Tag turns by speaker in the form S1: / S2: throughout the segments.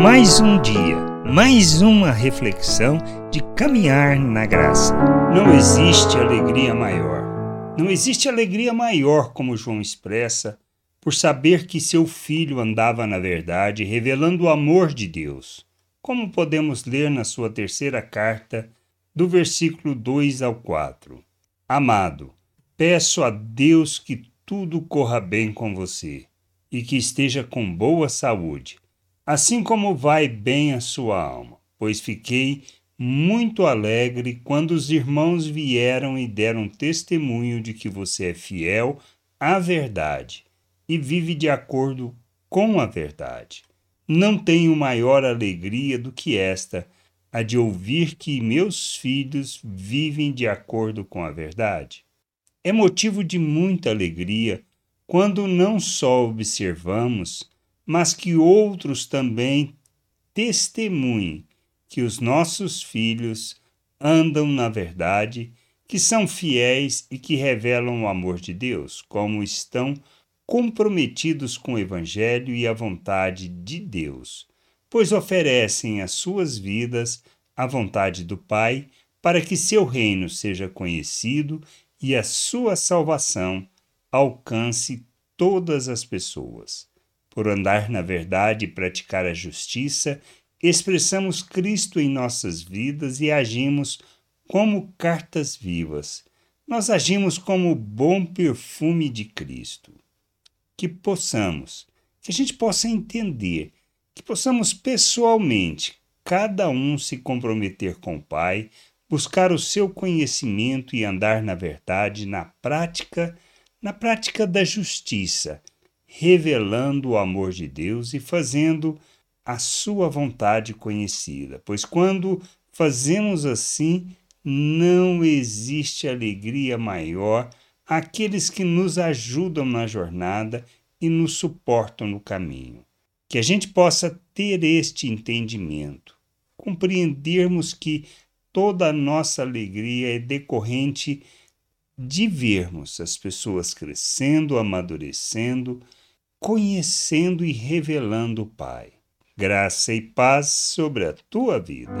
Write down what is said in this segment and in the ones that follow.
S1: Mais um dia, mais uma reflexão de caminhar na graça. Não existe alegria maior. Não existe alegria maior, como João expressa, por saber que seu filho andava na verdade, revelando o amor de Deus. Como podemos ler na sua terceira carta, do versículo 2 ao 4. Amado, peço a Deus que tudo corra bem com você e que esteja com boa saúde, assim como vai bem a sua alma, pois fiquei muito alegre quando os irmãos vieram e deram testemunho de que você é fiel à verdade e vive de acordo com a verdade. Não tenho maior alegria do que esta, a de ouvir que meus filhos vivem de acordo com a verdade. É motivo de muita alegria quando não só observamos, mas que outros também testemunhem que os nossos filhos andam na verdade, que são fiéis e que revelam o amor de Deus, como estão comprometidos com o Evangelho e a vontade de Deus, pois oferecem as suas vidas à vontade do Pai para que seu reino seja conhecido e a sua salvação alcance todas as pessoas. Por andar na verdade e praticar a justiça, expressamos Cristo em nossas vidas e agimos como cartas vivas. Nós agimos como o bom perfume de Cristo. Que possamos, que a gente possa entender, que possamos pessoalmente, cada um se comprometer com o Pai, buscar o seu conhecimento e andar na verdade, na prática na prática da justiça, revelando o amor de Deus e fazendo a sua vontade conhecida. Pois quando fazemos assim, não existe alegria maior àqueles que nos ajudam na jornada e nos suportam no caminho. Que a gente possa ter este entendimento, compreendermos que toda a nossa alegria é decorrente de vermos as pessoas crescendo, amadurecendo, conhecendo e revelando o Pai. Graça e paz sobre a tua vida.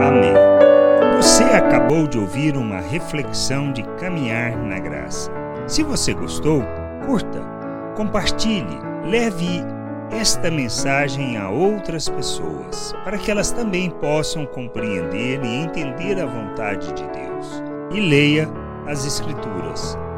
S1: Amém. Você acabou de ouvir uma reflexão de caminhar na graça. Se você gostou, curta, compartilhe, leve esta mensagem a outras pessoas, para que elas também possam compreender e entender a vontade de Deus. E leia as Escrituras,